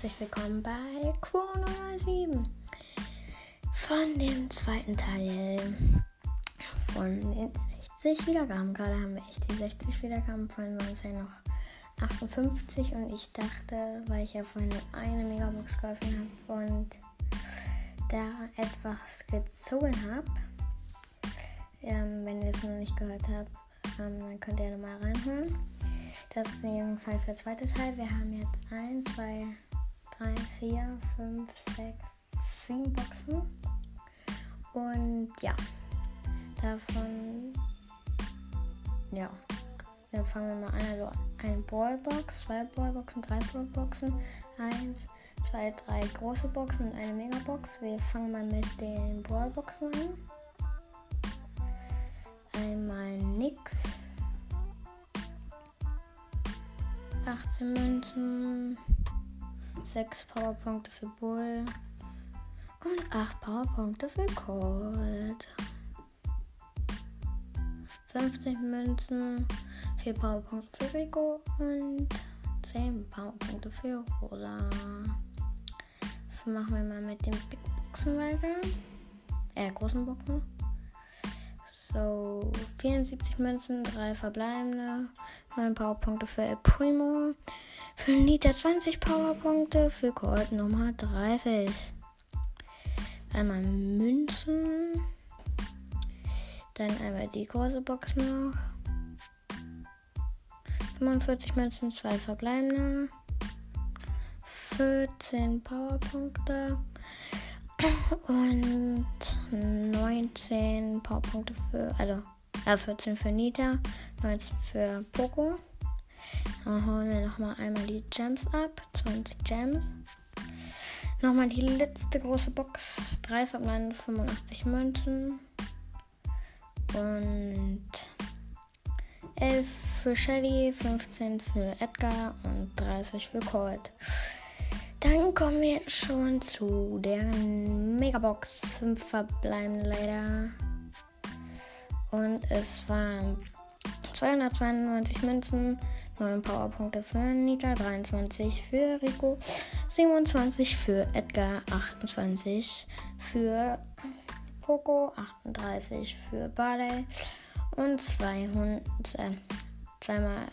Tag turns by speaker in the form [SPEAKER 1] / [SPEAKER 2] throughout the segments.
[SPEAKER 1] herzlich willkommen bei Chrono 7 von dem zweiten Teil von den 60 Wiedergaben. Gerade haben wir echt die 60 Wiedergaben, vorhin waren es ja noch 58 und ich dachte, weil ich ja vorhin nur eine Megabox geöffnet habe und da etwas gezogen habe, ähm, wenn ihr es noch nicht gehört habt, ähm, dann könnt ihr nochmal reinhören. Das ist jedenfalls der zweite Teil. Wir haben jetzt 1, 2, 3, 4, 5, 6, 7 Boxen. Und ja, davon, ja, dann fangen wir mal an. Also eine Ballbox, zwei Ballboxen, drei Ballboxen, 1, 2, 3 große Boxen und eine Megabox. Wir fangen mal mit den Ballboxen an. Einmal nix. 18 Münzen, 6 Powerpunkte für Bull und 8 Powerpunkte für Colt. 50 Münzen, 4 Powerpunkte für Rico und 10 Powerpunkte für Rola. Machen wir mal mit den Big Boxen weiter. Äh, großen Boxen. So, 74 Münzen, 3 verbleibende, 9 Powerpunkte für El Primo, für Nita 20 Powerpunkte, für Colt Nummer 30. Einmal Münzen, dann einmal die große Box noch. 45 Münzen, 2 verbleibende, 14 Powerpunkte, und 19 Powerpunkte für, also äh, 14 für Nita, 19 für Poco. Dann holen wir nochmal einmal die Gems ab, 20 Gems. Nochmal die letzte große Box, 3 verbleibende 85 Münzen. Und 11 für Shelly, 15 für Edgar und 30 für Colt. Dann kommen wir schon zu der Megabox. Fünf verbleiben leider. Und es waren 292 Münzen, 9 Powerpunkte für Nita, 23 für Rico, 27 für Edgar, 28 für Poco, 38 für Barley und 200, äh, zweimal,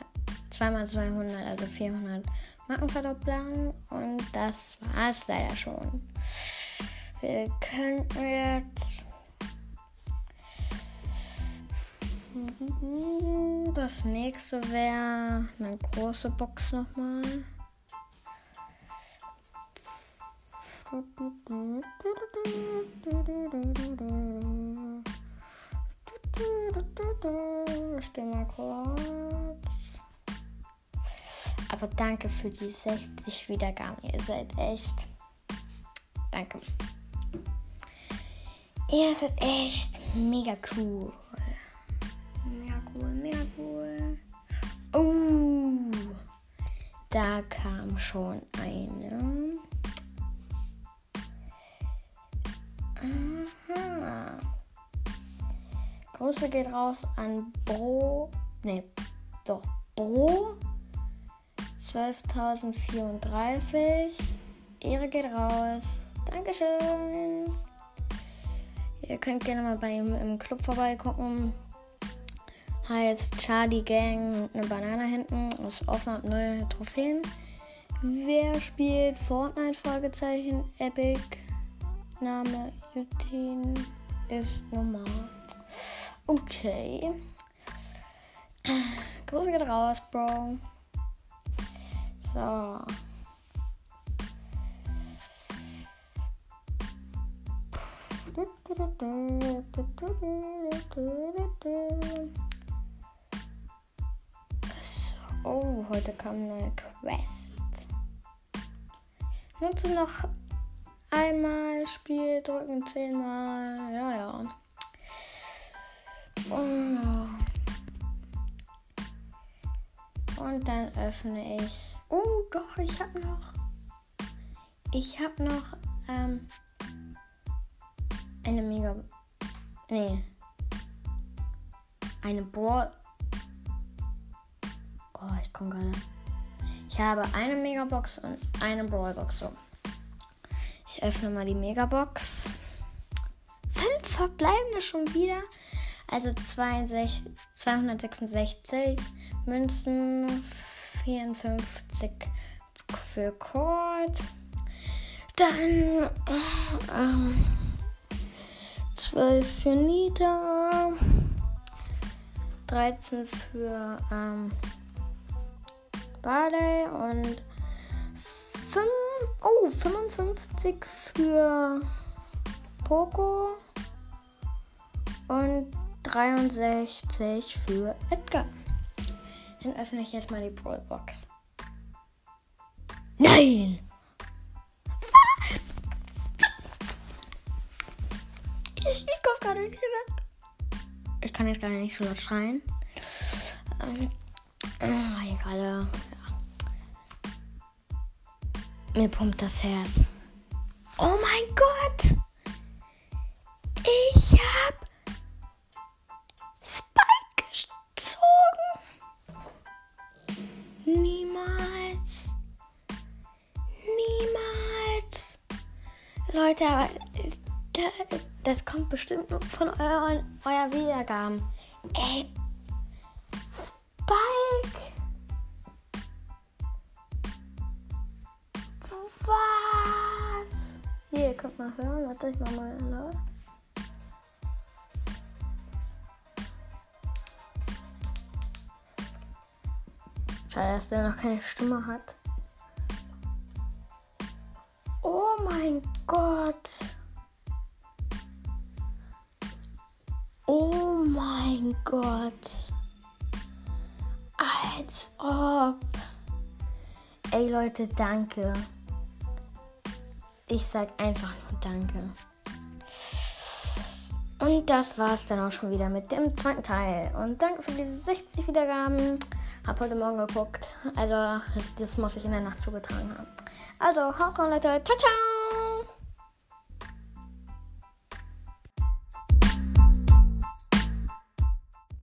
[SPEAKER 1] zweimal 200, also 400 Markenverdoppelung. Und das war es leider schon. Wir könnten jetzt. Das nächste wäre eine große Box nochmal. Ich gehe mal kurz. Aber danke für die 60 Wiedergaben. Ihr seid echt. Danke. Ihr seid echt mega cool. Da kam schon eine. Aha. Grüße geht raus an Bro. Ne, doch. Bro 12.034. Ehre geht raus. Dankeschön. Ihr könnt gerne mal bei ihm im Club vorbeigucken. Heißt Charlie Gang eine Banane hinten. Ist offen ab neue Trophäen. Wer spielt Fortnite? Fragezeichen. Epic. Name Jutin ist normal. Okay. Grüße geht raus, Bro. So. Oh, heute kam eine Quest. Nutze noch einmal Spiel, drücken zehnmal. Ja, ja. Oh. Und dann öffne ich Oh, doch, ich habe noch. Ich habe noch ähm, eine mega. Nee. Eine Brawl. Oh, ich komme gerade. Ich habe eine Megabox und eine Brawlbox. So. Ich öffne mal die Megabox. Fünf verbleibende schon wieder. Also 62, 266 Münzen, 54 für Colt. Dann ähm, 12 für Nita. 13 für ähm, Barley und 5, oh, 55 für Poco und 63 für Edgar. Dann öffne ich jetzt mal die Brawlbox. Nein! Ich, ich komme gerade nicht weg. Ich kann jetzt gerade nicht so laut schreien. Ähm, oh, egal. Mir pumpt das Herz. Oh mein Gott! Ich hab Spike gezogen. Niemals. Niemals. Leute, aber das kommt bestimmt nur von euren, euer Wiedergaben. Ey. Spike. Hier, ihr könnt mal hören. Warte, ich mach mal laut. Schade, dass der noch keine Stimme hat. Oh mein Gott. Oh mein Gott. Als ob. Ey Leute, danke. Ich sag einfach nur danke. Und das war's dann auch schon wieder mit dem zweiten Teil. Und danke für diese 60 Wiedergaben. Hab heute Morgen geguckt. Also, das muss ich in der Nacht zugetragen haben. Also, haut rein, Leute. Ciao, ciao.